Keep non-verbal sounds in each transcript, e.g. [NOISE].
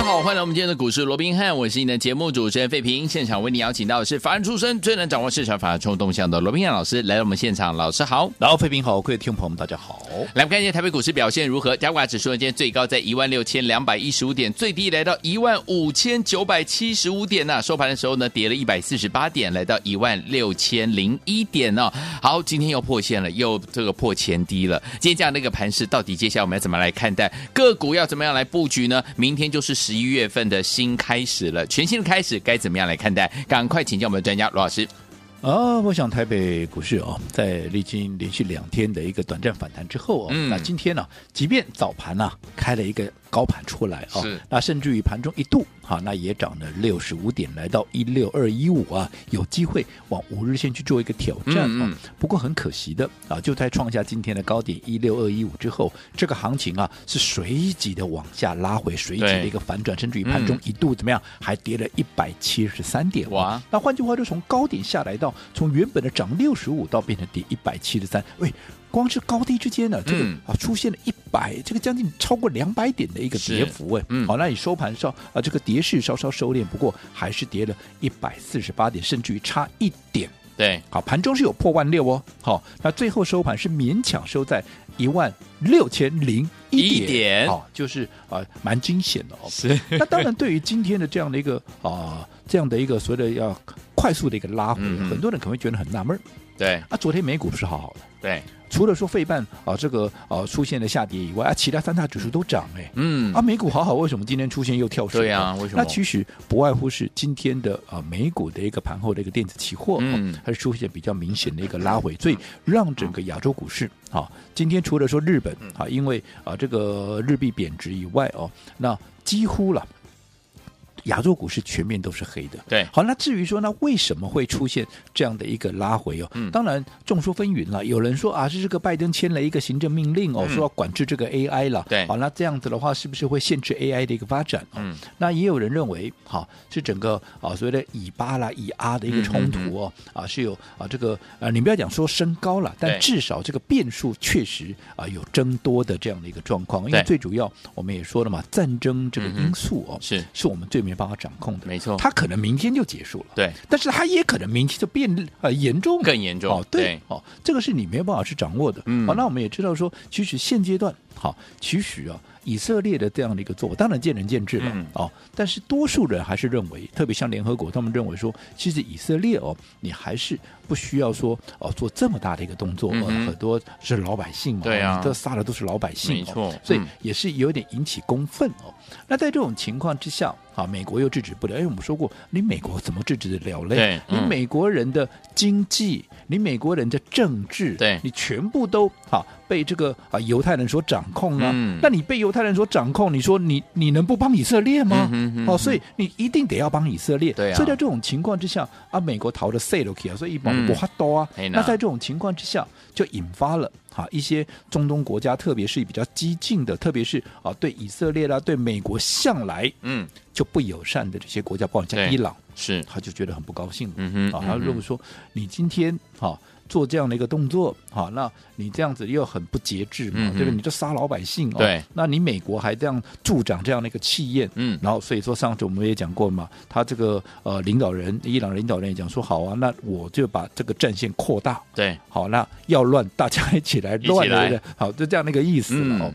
好，欢迎来我们今天的股市罗宾汉，我是你的节目主持人费平。现场为你邀请到的是法案出身、最能掌握市场法案冲动向的罗宾汉老师来到我们现场，老师好，然后费平好，各位听众朋友们大家好。来，我们看一下台北股市表现如何？加挂指数呢，今天最高在一万六千两百一十五点，最低来到一万五千九百七十五点呐。收盘的时候呢，跌了一百四十八点，来到一万六千零一点哦。好，今天又破线了，又这个破前低了。今天这样的一个盘势，到底接下来我们要怎么来看待个股？要怎么样来布局呢？明天就是十一月份的。新开始了，全新的开始，该怎么样来看待？赶快请教我们的专家罗老师。啊，我想台北股市哦，在历经连续两天的一个短暂反弹之后哦，嗯、那今天呢、啊，即便早盘呢、啊、开了一个高盘出来哦，那甚至于盘中一度哈，那也涨了六十五点，来到一六二一五啊，有机会往五日线去做一个挑战啊、嗯嗯。不过很可惜的啊，就在创下今天的高点一六二一五之后，这个行情啊是随即的往下拉回，随即的一个反转，甚至于盘中一度怎么样，还跌了一百七十三点哇。那换句话就，从高点下来到从原本的涨六十五到变成跌一百七十三，喂，光是高低之间呢，这个啊出现了一百，这个将近超过两百点的一个跌幅，哎，好，那你收盘稍啊，这个跌势稍稍收敛，不过还是跌了一百四十八点，甚至于差一点，对，好，盘中是有破万六哦，好，那最后收盘是勉强收在一万六千零一点，好，就是啊，蛮惊险的哦，是，那当然对于今天的这样的一个啊，这样的一个所谓的要。快速的一个拉回，嗯、很多人可能会觉得很纳闷。对啊，昨天美股不是好好的。对，除了说费半啊这个啊出现了下跌以外，啊其他三大指数都涨哎。嗯，啊美股好好，为什么今天出现又跳水？对啊，为什么？那其实不外乎是今天的啊美股的一个盘后的一个电子期货，嗯，还是出现比较明显的一个拉回，所以让整个亚洲股市啊，今天除了说日本啊，因为啊这个日币贬值以外哦，那几乎了。亚洲股市全面都是黑的，对，好，那至于说那为什么会出现这样的一个拉回哦？嗯，当然众说纷纭了，有人说啊，是这个拜登签了一个行政命令哦，嗯、说要管制这个 AI 了，对，好，那这样子的话，是不是会限制 AI 的一个发展？嗯，那也有人认为，好，是整个啊所谓的以巴啦、以阿的一个冲突哦，啊是有啊这个啊，你不要讲说升高了，但至少这个变数确实啊有增多的这样的一个状况，因为最主要我们也说了嘛，战争这个因素哦，嗯、是。是我们最没办法掌控的，没错，它可能明天就结束了，对，但是它也可能明天就变呃严重，更严重，哦，对，哦，这个是你没有办法去掌握的，嗯，好，那我们也知道说，其实现阶段，好，其实啊。以色列的这样的一个做法，当然见仁见智了、嗯、哦。但是多数人还是认为，特别像联合国，他们认为说，其实以色列哦，你还是不需要说哦做这么大的一个动作。很多是老百姓嘛，对啊，这杀的都是老百姓，没错、哦。所以也是有点引起公愤哦。嗯、那在这种情况之下，啊，美国又制止不了。因为，我们说过，你美国怎么制止得了嘞？你美国人的经济，你美国人的政治，对，你全部都好。被这个啊犹太人所掌控啊，嗯、那你被犹太人所掌控，你说你你能不帮以色列吗？嗯哼嗯哼哦，所以你一定得要帮以色列。对啊，所以在这种情况之下啊，美国逃的塞罗克啊，所以一帮不哈多啊。那在这种情况之下，就引发了哈一些中东国家，特别是比较激进的，特别是啊对以色列啦、对美国向来嗯就不友善的这些国家，包括像伊朗，是他就觉得很不高兴。嗯哼，啊，他如果说你今天哈。做这样的一个动作，啊，那你这样子又很不节制嘛，对不对？你就杀老百姓哦，对，那你美国还这样助长这样的一个气焰，嗯，然后所以说上次我们也讲过嘛，他这个呃领导人，伊朗领导人也讲说，好啊，那我就把这个战线扩大，对，好，那要乱大家一起来乱来的，好，就这样的一个意思哦。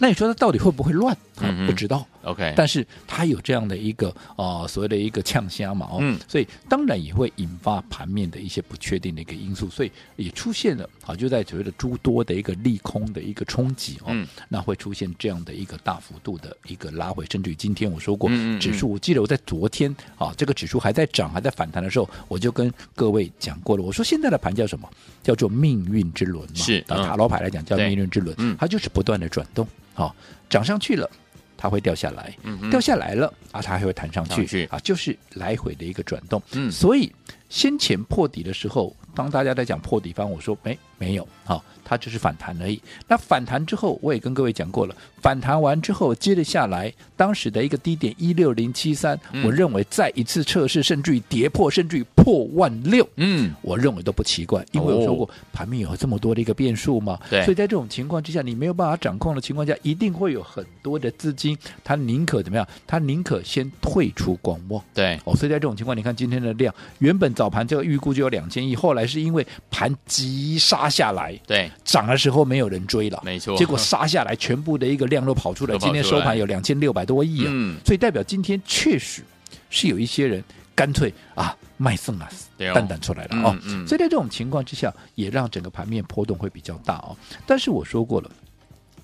那你说他到底会不会乱？嗯，不知道。OK，但是它有这样的一个呃所谓的一个呛虾嘛哦，嗯，所以当然也会引发盘面的一些不确定的一个因素，所以也出现了啊，就在所谓的诸多的一个利空的一个冲击哦，嗯，那会出现这样的一个大幅度的一个拉回，甚至于今天我说过，嗯，指数我记得我在昨天啊，这个指数还在涨还在反弹的时候，我就跟各位讲过了，我说现在的盘叫什么？叫做命运之轮嘛，是啊，塔罗牌来讲叫命运之轮，嗯，它就是不断的转动，好，涨上去了。它会掉下来，嗯、掉下来了啊，它还会弹上去，啊，就是来回的一个转动。嗯，所以先前破底的时候，当大家在讲破底方，我说，哎，没有，好。它只是反弹而已。那反弹之后，我也跟各位讲过了，反弹完之后，接着下来，当时的一个低点一六零七三，我认为再一次测试，甚至于跌破，甚至于破万六，嗯，我认为都不奇怪，因为我说过，哦、盘面有这么多的一个变数嘛，对，所以在这种情况之下，你没有办法掌控的情况下，一定会有很多的资金，他宁可怎么样？他宁可先退出观望，对，哦，所以在这种情况，你看今天的量，原本早盘这个预估就有两千亿，后来是因为盘急杀下来，对。涨的时候没有人追了，没错，结果杀下来，全部的一个量都跑出来。今天收盘有两千六百多亿啊，嗯，所以代表今天确实是有一些人干脆啊卖送啊，蛋蛋出来了哦。所以在这种情况之下，也让整个盘面波动会比较大哦。但是我说过了，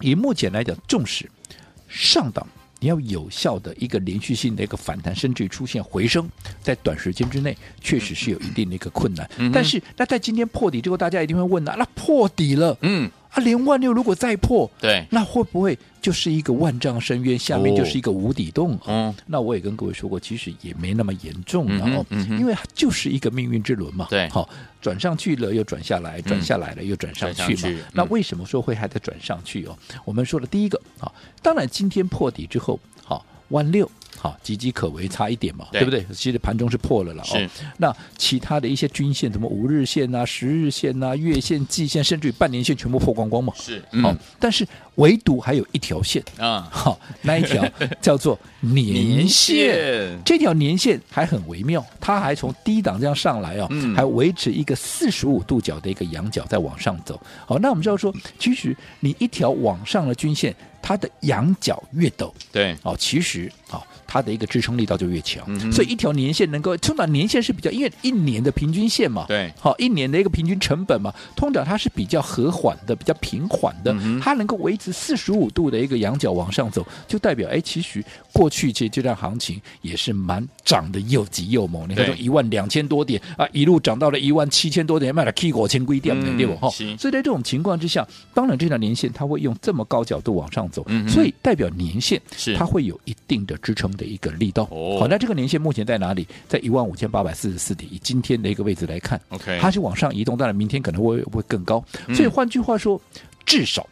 以目前来讲，重视上档。你要有效的一个连续性的一个反弹，甚至于出现回升，在短时间之内确实是有一定的一个困难。嗯、但是，那在今天破底之后，大家一定会问啊，那破底了，嗯，啊，连万六如果再破，对，那会不会就是一个万丈深渊，下面就是一个无底洞？嗯、哦，那我也跟各位说过，其实也没那么严重的哦，嗯嗯、因为就是一个命运之轮嘛。对，好，转上去了又转下来，转下来了又转上去嘛。那为什么说会还在转上去哦？我们说的第一个啊。当然，今天破底之后，好万六，好岌岌可危，差一点嘛，对，对不对？其实盘中是破了了哦。那其他的一些均线，什么五日线啊、十日线啊、月线、季线，甚至于半年线，全部破光光嘛。是，好、嗯，但是唯独还有一条线啊，好，那一条 [LAUGHS] 叫做年线。这条年线还很微妙，它还从低档这样上来哦，嗯、还维持一个四十五度角的一个仰角在往上走。好，那我们知道说，其实你一条往上的均线。它的仰角越陡，对。哦，其实啊。哦它的一个支撑力道就越强，嗯、所以一条年线能够通常年线是比较，因为一年的平均线嘛，对，好一年的一个平均成本嘛，通常它是比较和缓的，比较平缓的，嗯、它能够维持四十五度的一个仰角往上走，就代表哎，其实过去这这段行情也是蛮涨的又急又猛。你看从一万两千多点啊，一路涨到了一万七千多点，卖了 K 国千规点，对不哈？所以在这种情况之下，当然这条年线它会用这么高角度往上走，嗯、所以代表年限是它会有一定的支撑的一个力道。好，那这个年限目前在哪里？在一万五千八百四十四点。以今天的一个位置来看，OK，它是往上移动，当然明天可能会会更高。所以换句话说，至少。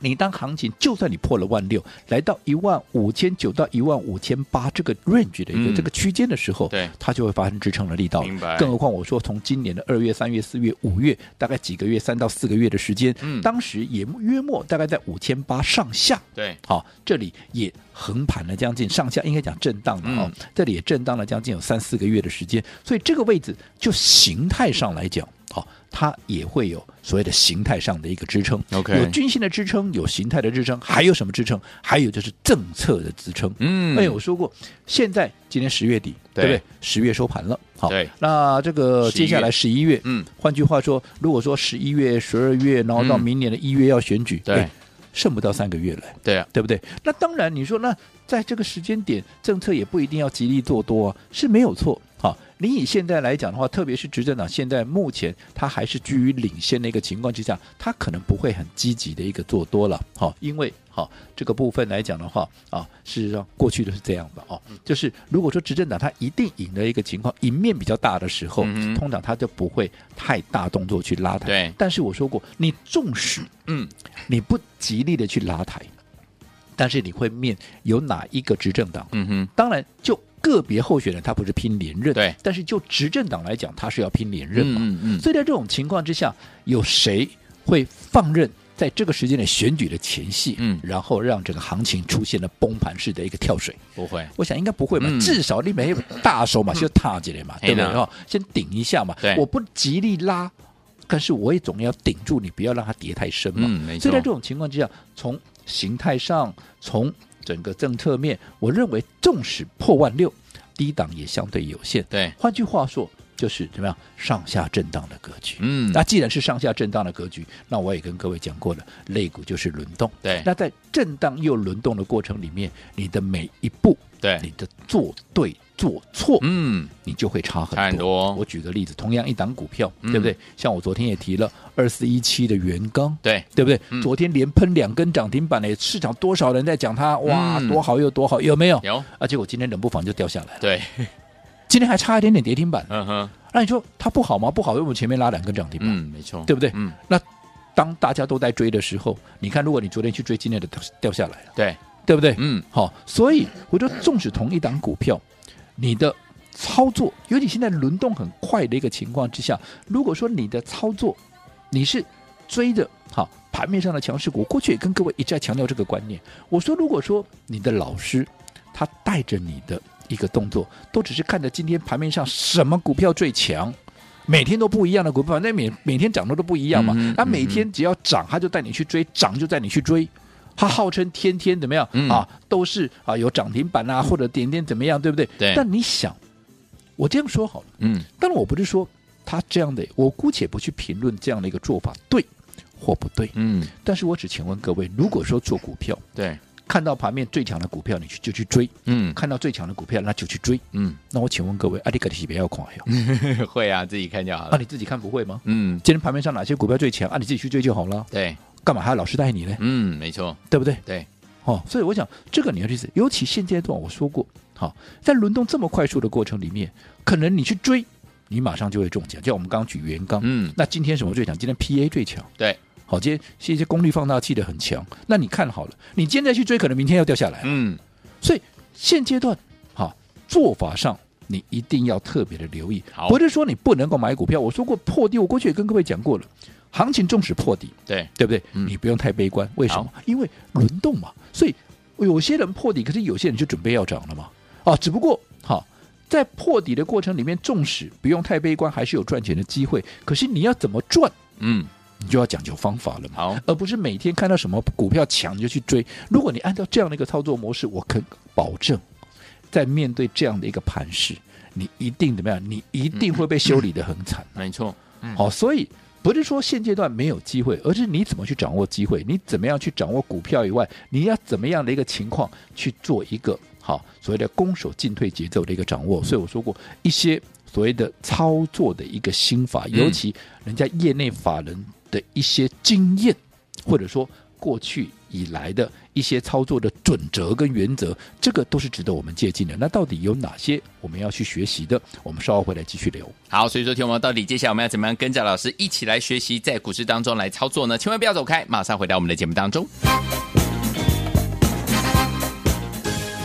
你当行情就算你破了万六，来到一万五千九到一万五千八这个 range 的一个这个区间的时候，对，它就会发生支撑的力道。明白。更何况我说从今年的二月、三月、四月、五月，大概几个月，三到四个月的时间，嗯，当时也约莫大概在五千八上下。对，好，这里也横盘了将近上下，应该讲震荡的哦，这里也震荡了将近有三四个月的时间，所以这个位置就形态上来讲。好，它也会有所谓的形态上的一个支撑，OK，有均线的支撑，有形态的支撑，还有什么支撑？还有就是政策的支撑。嗯，哎，我说过，现在今天十月底，对，对不对？十月收盘了，好，那这个接下来十一月，嗯，换句话说，如果说十一月、十二月，然后到明年的一月要选举，嗯、对，剩不到三个月了，对啊，对不对？那当然，你说那在这个时间点，政策也不一定要极力做多啊，是没有错。好，你以现在来讲的话，特别是执政党现在目前他还是居于领先的一个情况之下，他可能不会很积极的一个做多了。好，因为好这个部分来讲的话啊，事实上过去都是这样的哦，就是如果说执政党他一定赢的一个情况，赢面比较大的时候，通常他就不会太大动作去拉抬。对，但是我说过，你纵使嗯你不极力的去拉抬，但是你会面有哪一个执政党？嗯哼，当然就。个别候选人他不是拼连任，对，但是就执政党来讲，他是要拼连任嘛，嗯嗯，所以在这种情况之下，有谁会放任在这个时间的选举的前夕，嗯，然后让整个行情出现了崩盘式的一个跳水？不会，我想应该不会吧，至少你没有大手嘛，就踏进来嘛，对不对？哈，先顶一下嘛，对，我不极力拉，但是我也总要顶住你，不要让它跌太深嘛，嗯，所以在这种情况之下，从形态上，从整个政策面，我认为纵使破万六，低档也相对有限。对，换句话说，就是怎么样上下震荡的格局。嗯，那既然是上下震荡的格局，那我也跟各位讲过了，肋股就是轮动。对，那在震荡又轮动的过程里面，你的每一步，对，你的做对。做错，嗯，你就会差很多。很多。我举个例子，同样一档股票，嗯、对不对？像我昨天也提了二四一七的元刚，对，对不对？嗯、昨天连喷两根涨停板嘞，市场多少人在讲它？哇，嗯、多好又多好，有没有？有。而且我今天冷不防就掉下来了。对，今天还差一点点跌停板。嗯哼。那你说它不好吗？不好，因为我们前面拉两根涨停板，嗯，没错，对不对？嗯，那当大家都在追的时候，你看，如果你昨天去追，今天的掉掉下来了，对，对不对？嗯，好，所以我觉得，纵使同一档股票，你的操作，尤其现在轮动很快的一个情况之下，如果说你的操作你是追着，好盘面上的强势股，过去也跟各位一再强调这个观念。我说，如果说你的老师他带着你的一个动作，都只是看着今天盘面上什么股票最强。每天都不一样的股票，那每每天涨的都不一样嘛。他、嗯、每天只要涨，他就带你去追；涨就带你去追。他号称天天怎么样、嗯、啊？都是啊有涨停板啊，或者点点怎么样，对不对？对。但你想，我这样说好了，嗯。但我不是说他这样的，我姑且不去评论这样的一个做法对或不对，嗯。但是我只请问各位，如果说做股票，对。看到盘面最强的股票，你去就去追。嗯，看到最强的股票，那就去追。嗯，那我请问各位，阿里格的级别要快哟？[LAUGHS] 会啊，自己看就好了。那、啊、你自己看不会吗？嗯，今天盘面上哪些股票最强？啊，你自己去追就好了。对，干嘛还要老师带你呢？嗯，没错，对不对？对，哦，所以我想这个你要去死。尤其现阶段我说过，好、哦，在轮动这么快速的过程里面，可能你去追，你马上就会中奖。就像我们刚刚举元刚，嗯，那今天什么最强？今天 PA 最强。对。好，今天是一些功率放大器的很强，那你看好了，你今天再去追，可能明天要掉下来。嗯，所以现阶段哈做法上，你一定要特别的留意。好，不是说你不能够买股票。我说过破低，我过去也跟各位讲过了，行情纵使破底，对对不对？嗯，你不用太悲观。为什么？因为轮动嘛，所以有些人破底，可是有些人就准备要涨了嘛。啊，只不过哈在破底的过程里面，纵使不用太悲观，还是有赚钱的机会。可是你要怎么赚？嗯。你就要讲究方法了嘛，好，而不是每天看到什么股票强你就去追。如果你按照这样的一个操作模式，我可保证，在面对这样的一个盘势，你一定怎么样？你一定会被修理的很惨。嗯嗯、没错，嗯、好，所以不是说现阶段没有机会，而是你怎么去掌握机会，你怎么样去掌握股票以外，你要怎么样的一个情况去做一个好所谓的攻守进退节奏的一个掌握。所以我说过一些所谓的操作的一个心法，尤其人家业内法人。的一些经验，或者说过去以来的一些操作的准则跟原则，这个都是值得我们借鉴的。那到底有哪些我们要去学习的？我们稍后回来继续聊。好，所以说，听我们到底接下来我们要怎么样跟着老师一起来学习，在股市当中来操作呢？千万不要走开，马上回到我们的节目当中。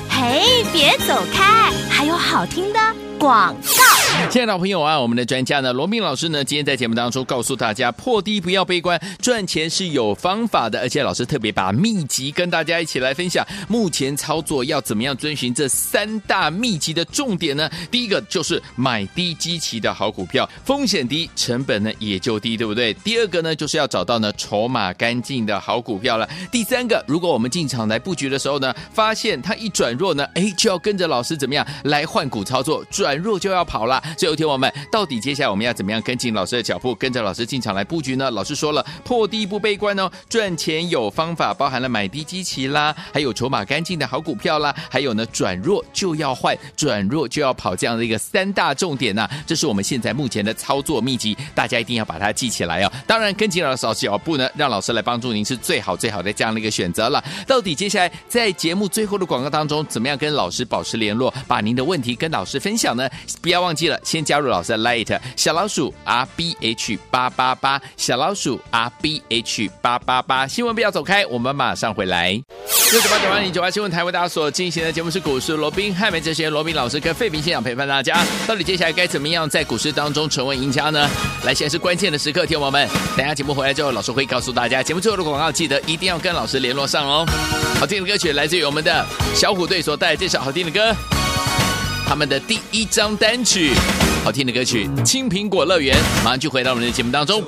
嘿，别走开，还有好听的广告。亲爱的朋友啊，我们的专家呢，罗宾老师呢，今天在节目当中告诉大家，破低不要悲观，赚钱是有方法的。而且老师特别把秘籍跟大家一起来分享，目前操作要怎么样遵循这三大秘籍的重点呢？第一个就是买低基期的好股票，风险低，成本呢也就低，对不对？第二个呢，就是要找到呢筹码干净的好股票了。第三个，如果我们进场来布局的时候呢，发现它一转弱呢，哎，就要跟着老师怎么样来换股操作，转弱就要跑了。最后听我们，到底接下来我们要怎么样跟进老师的脚步，跟着老师进场来布局呢？老师说了，破低不悲观哦，赚钱有方法，包含了买低基期啦，还有筹码干净的好股票啦，还有呢转弱就要换，转弱就要跑这样的一个三大重点呐、这是我们现在目前的操作秘籍，大家一定要把它记起来哦。当然，跟紧老师的脚步呢，让老师来帮助您是最好最好的这样的一个选择了。到底接下来在节目最后的广告当中，怎么样跟老师保持联络，把您的问题跟老师分享呢？不要忘记了。先加入老师的 Light 小老鼠 R B H 八八八小老鼠 R B H 八八八新闻不要走开，我们马上回来。六九八九八零九八新闻台为大家所进行的节目是股市罗宾汉美哲学罗宾老师跟费平现场陪伴大家。到底接下来该怎么样在股市当中成为赢家呢？来，现在是关键的时刻，听我们，等下节目回来之后，老师会告诉大家节目最后的广告，记得一定要跟老师联络上哦。好听的歌曲来自于我们的小虎队所带来这首好听的歌。他们的第一张单曲，好听的歌曲《青苹果乐园》，马上就回到我们的节目当中。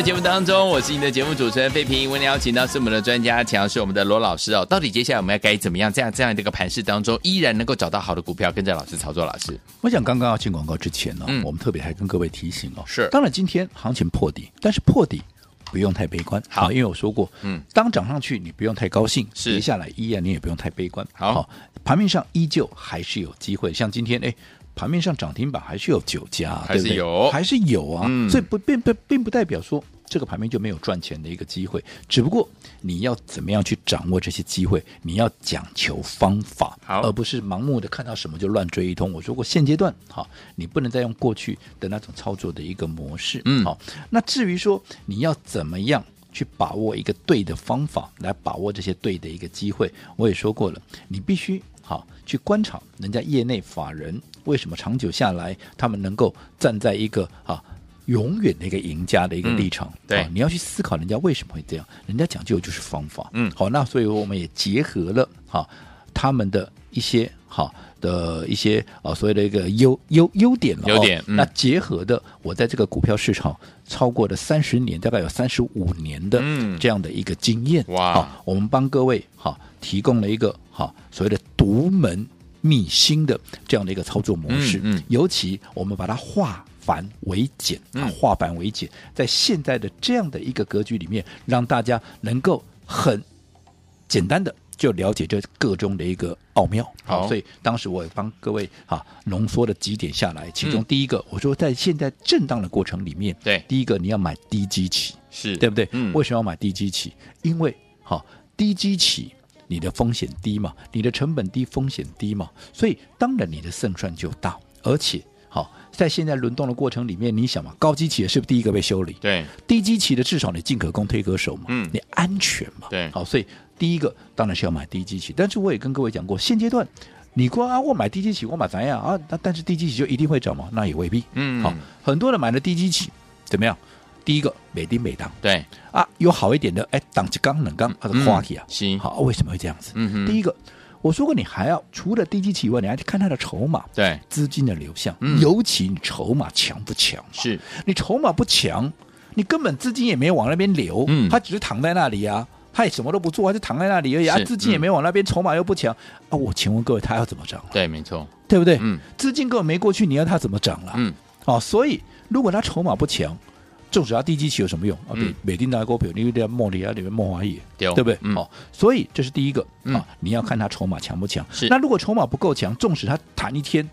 的节目当中，我是你的节目主持人费平。为您邀请到是我们的专家，强是我们的罗老师哦。到底接下来我们要该怎么样，这样这样的一个盘势当中，依然能够找到好的股票，跟着老师操作？老师，我想刚刚要进广告之前呢、哦嗯，我们特别还跟各位提醒哦，是，当然今天行情破底，但是破底不用太悲观，好，因为我说过，嗯，当涨上去你不用太高兴，是，跌下来依然你也不用太悲观，好，好盘面上依旧还是有机会，像今天哎。盘面上涨停板还是有九家，还是有，还是有啊，嗯、所以不并不并不代表说这个盘面就没有赚钱的一个机会，只不过你要怎么样去掌握这些机会，你要讲求方法，而不是盲目的看到什么就乱追一通。我说过现阶段哈，你不能再用过去的那种操作的一个模式，嗯，好。那至于说你要怎么样去把握一个对的方法来把握这些对的一个机会，我也说过了，你必须好去观察人家业内法人。为什么长久下来，他们能够站在一个啊永远的一个赢家的一个立场？嗯、对、啊，你要去思考人家为什么会这样，人家讲究就是方法。嗯，好，那所以我们也结合了哈、啊、他们的一些哈、啊、的一些啊所谓的一个优优优点了。优点、嗯，那结合的我在这个股票市场超过了三十年，大概有三十五年的这样的一个经验。哇、我们帮各位哈、啊、提供了一个哈、啊、所谓的独门。秘辛的这样的一个操作模式，嗯嗯、尤其我们把它化繁为简，啊，化繁为简，在现在的这样的一个格局里面，让大家能够很简单的就了解这个中的一个奥妙。好，所以当时我也帮各位啊浓缩了几点下来，其中第一个，我说在现在震荡的过程里面，对，第一个你要买低基期，是对不对？嗯，为什么要买低基期？因为好低基期。你的风险低嘛，你的成本低，风险低嘛，所以当然你的胜算就大。而且，好，在现在轮动的过程里面，你想嘛，高基企的是不是第一个被修理？对，低基期的至少你进可攻退可守嘛，嗯，你安全嘛，对，好，所以第一个当然是要买低基期。但是我也跟各位讲过，现阶段你说啊，我买低基期，我买怎样啊？那但是低基期就一定会涨吗？那也未必。嗯，好，很多人买了低基期，怎么样？第一个美丁美当，对啊，有好一点的，哎，挡起刚冷刚，它的话题啊，行、嗯，好，为什么会这样子？嗯哼，第一个，我说过，你还要除了低基期以外，你还得看它的筹码，对，资金的流向，嗯、尤其你筹码强不强？是你筹码不强，你根本资金也没有往那边流，嗯，它只是躺在那里啊，它也什么都不做，他就躺在那里而已啊，资金也没往那边，筹码又不强啊，我请问各位，他要怎么涨？对，没错，对不对？嗯，资金根本没过去，你要他怎么涨了？嗯，哦，所以如果他筹码不强。纵使他低基期有什么用啊？美美丁大股票，你有点茉莉啊，里面茉花叶，对不对？好、嗯，所以这是第一个、嗯、啊，你要看他筹码强不强。是，那如果筹码不够强，纵使他弹一天，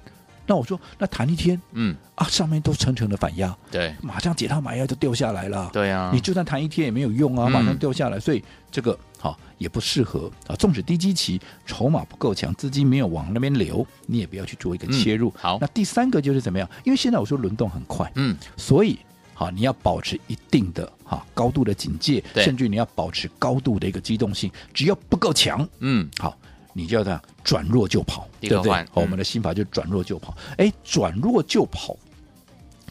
那我说那弹一天，嗯啊，上面都层层的反压，对，马上解套买压就掉下来了。对啊，你就算弹一天也没有用啊，马上掉下来，嗯、所以这个好、啊、也不适合啊。纵使低基期筹码不够强，资金没有往那边流，你也不要去做一个切入。嗯、好，那第三个就是怎么样？因为现在我说轮动很快，嗯，所以。好，你要保持一定的哈高度的警戒，甚至你要保持高度的一个机动性。只要不够强，嗯，好，你就要这样转弱就跑，对不对？我们的心法就转弱就跑。哎，转弱就跑，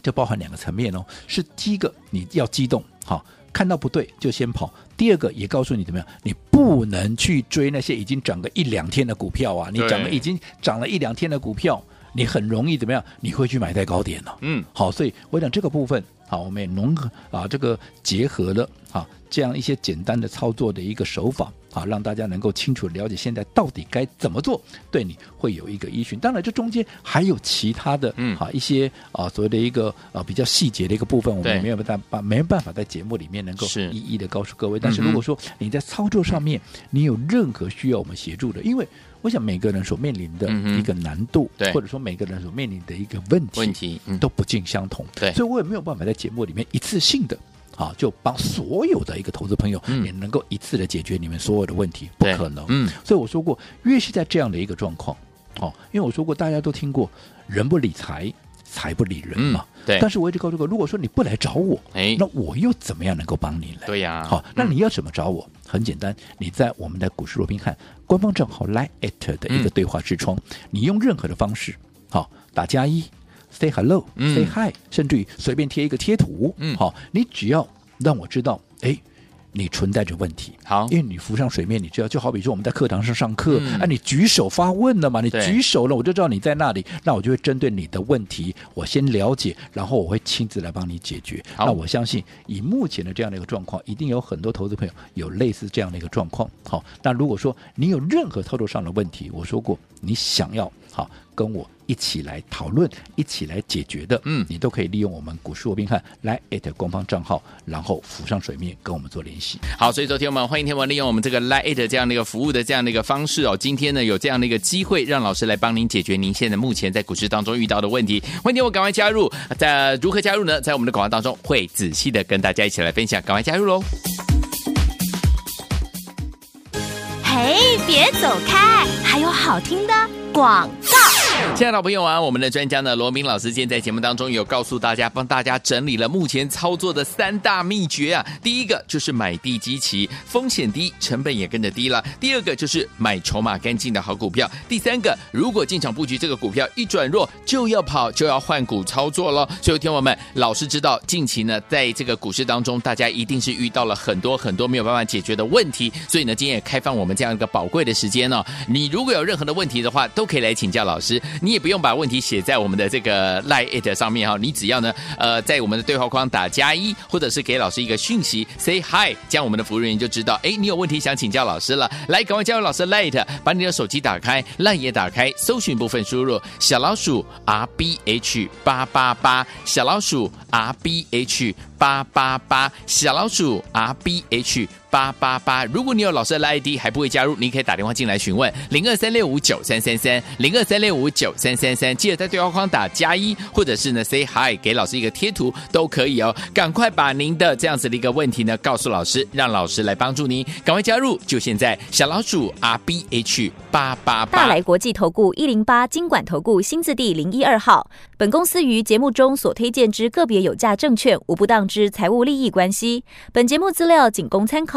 就包含两个层面哦。是第一个，你要激动，好，看到不对就先跑。第二个也告诉你怎么样，你不能去追那些已经涨个一两天的股票啊。你涨了已经涨了一两天的股票，你很容易怎么样？你会去买在高点了、啊。嗯，好，所以我讲这个部分。好，我们也融合啊，这个结合了啊，这样一些简单的操作的一个手法啊，让大家能够清楚了解现在到底该怎么做，对你会有一个依循。当然，这中间还有其他的嗯啊一些啊所谓的一个啊比较细节的一个部分，我们没有办法没办法在节目里面能够一一的告诉各位。但是如果说你在操作上面你有任何需要我们协助的，因为。我想每个人所面临的一个难度，嗯、或者说每个人所面临的一个问题，问题、嗯、都不尽相同。对，所以我也没有办法在节目里面一次性的啊，就帮所有的一个投资朋友也能够一次的解决你们所有的问题，不可能。嗯，所以我说过，越是在这样的一个状况，哦，因为我说过，大家都听过“人不理财，财不理人”嘛。嗯、对。但是我一直告诉过，如果说你不来找我，哎，那我又怎么样能够帮你呢？对呀。好，那你要怎么找我？嗯很简单，你在我们的股市罗宾汉官方账号 Line@ 的一个对话视窗，嗯，你用任何的方式，好打加一，say hello，say、嗯、hi，甚至于随便贴一个贴图，嗯，好，你只要让我知道，哎，你存在着问题。好，因为你浮上水面，你知道，就好比说我们在课堂上上课，嗯、啊，你举手发问了嘛？你举手了，我就知道你在那里，那我就会针对你的问题，我先了解，然后我会亲自来帮你解决。那我相信，以目前的这样的一个状况，一定有很多投资朋友有类似这样的一个状况。好，那如果说你有任何操作上的问题，我说过，你想要好跟我。一起来讨论，一起来解决的，嗯，你都可以利用我们股市罗宾汉来艾特官方账号，然后浮上水面跟我们做联系。好，所以昨天我们欢迎天文利用我们这个来艾特这样的一个服务的这样的一个方式哦。今天呢有这样的一个机会，让老师来帮您解决您现在目前在股市当中遇到的问题。欢迎天文赶快加入，在如何加入呢？在我们的广告当中会仔细的跟大家一起来分享，赶快加入喽！嘿，别走开，还有好听的广告。亲爱的朋友啊，我们的专家呢，罗明老师今天在节目当中有告诉大家，帮大家整理了目前操作的三大秘诀啊。第一个就是买低基期，风险低，成本也跟着低了。第二个就是买筹码干净的好股票。第三个，如果进场布局这个股票一转弱，就要跑，就要换股操作了。所以，听友们，老师知道近期呢，在这个股市当中，大家一定是遇到了很多很多没有办法解决的问题。所以呢，今天也开放我们这样一个宝贵的时间、哦，你如果有任何的问题的话，都可以来请教老师。[LAUGHS] 你也不用把问题写在我们的这个 LINE@ 上面哈，你只要呢，呃，在我们的对话框打加一，或者是给老师一个讯息，say hi，这样我们的服务人员就知道，哎，你有问题想请教老师了。来，赶快加入老师 LINE@，把你的手机打开，LINE 也打开，搜寻部分输入小老鼠 R B H 八八八，小老鼠 R B H 八八八，小老鼠 R B H。八八八，如果你有老师的 ID 还不会加入，你可以打电话进来询问零二三六五九三三三零二三六五九三三三，记得在对话框打加一，或者是呢 say hi 给老师一个贴图都可以哦。赶快把您的这样子的一个问题呢告诉老师，让老师来帮助您。赶快加入，就现在，小老鼠 R B H 八八八。大来国际投顾一零八金管投顾新字第零一二号。本公司于节目中所推荐之个别有价证券无不当之财务利益关系。本节目资料仅供参考。